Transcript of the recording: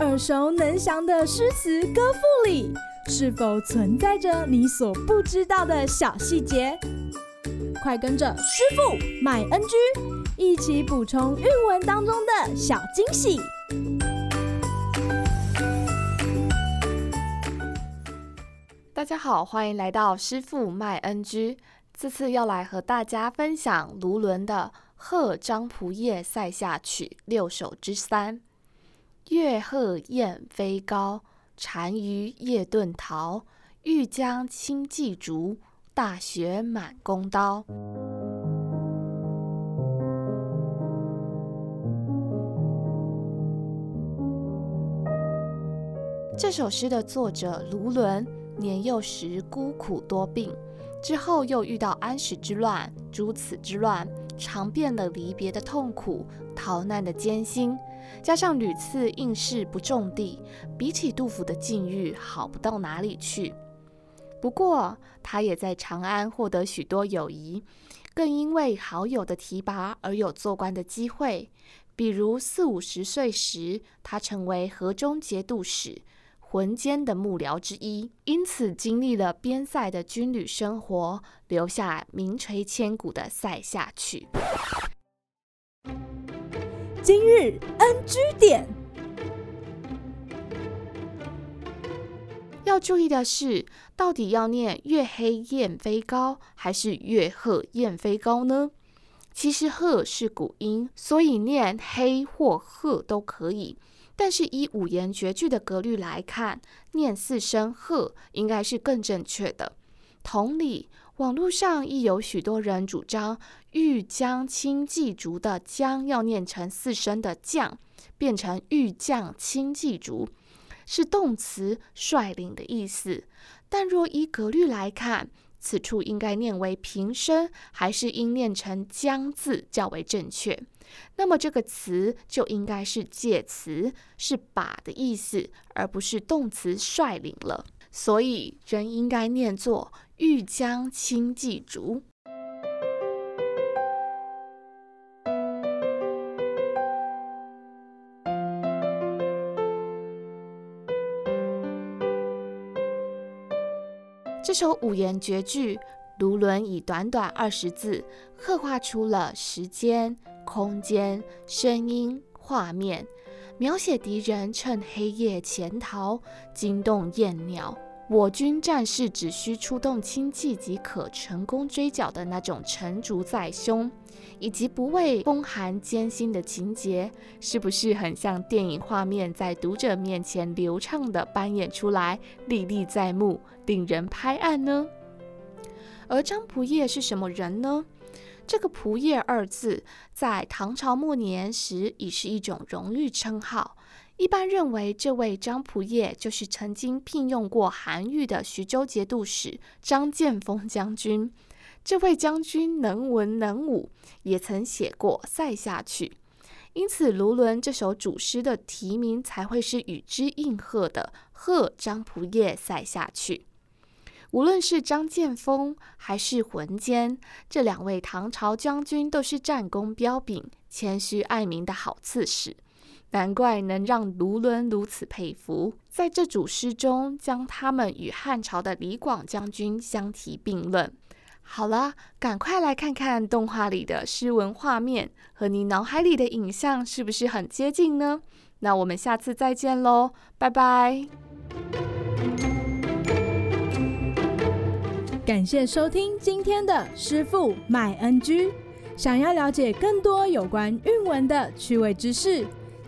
耳熟能详的诗词歌赋里，是否存在着你所不知道的小细节？快跟着师傅麦恩居一起补充韵文当中的小惊喜！大家好，欢迎来到师傅麦恩居。这次要来和大家分享卢纶的《贺张仆射塞下曲》六首之三：月鹤雁飞高，单于夜遁逃。欲将轻骑逐，大雪满弓刀。这首诗的作者卢纶。年幼时孤苦多病，之后又遇到安史之乱、诸此之乱，尝遍了离别的痛苦、逃难的艰辛，加上屡次应试不中第，比起杜甫的境遇好不到哪里去。不过，他也在长安获得许多友谊，更因为好友的提拔而有做官的机会。比如四五十岁时，他成为河中节度使。文间的幕僚之一，因此经历了边塞的军旅生活，留下名垂千古的《塞下曲》。今日 NG 点，要注意的是，到底要念“月黑雁飞高”还是“月鹤雁飞高”呢？其实“鹤”是古音，所以念“黑”或“鹤”都可以。但是以五言绝句的格律来看，念四声“鹤”应该是更正确的。同理，网络上亦有许多人主张“欲将轻骑逐”的“将”要念成四声的“将”，变成“欲将轻骑逐”，是动词率领的意思。但若依格律来看，此处应该念为平声，还是应念成“将”字较为正确？那么这个词就应该是介词，是把的意思，而不是动词率领了。所以仍应该念作“欲将轻骑逐”。这首五言绝句，卢纶以短短二十字，刻画出了时间。空间、声音、画面，描写敌人趁黑夜潜逃，惊动燕鸟，我军战士只需出动轻骑即可成功追剿的那种成竹在胸，以及不畏风寒艰辛的情节，是不是很像电影画面在读者面前流畅地扮演出来，历历在目，令人拍案呢？而张仆射是什么人呢？这个“仆射”二字，在唐朝末年时已是一种荣誉称号。一般认为，这位张仆射就是曾经聘用过韩愈的徐州节度使张建峰将军。这位将军能文能武，也曾写过《塞下曲》，因此卢纶这首主诗的题名才会是与之应和的《贺张仆射塞下曲》。无论是张建峰还是浑坚，这两位唐朝将军都是战功彪炳、谦虚爱民的好刺史，难怪能让卢纶如此佩服。在这组诗中，将他们与汉朝的李广将军相提并论。好了，赶快来看看动画里的诗文画面，和你脑海里的影像是不是很接近呢？那我们下次再见喽，拜拜。感谢收听今天的师傅麦恩居。想要了解更多有关韵文的趣味知识，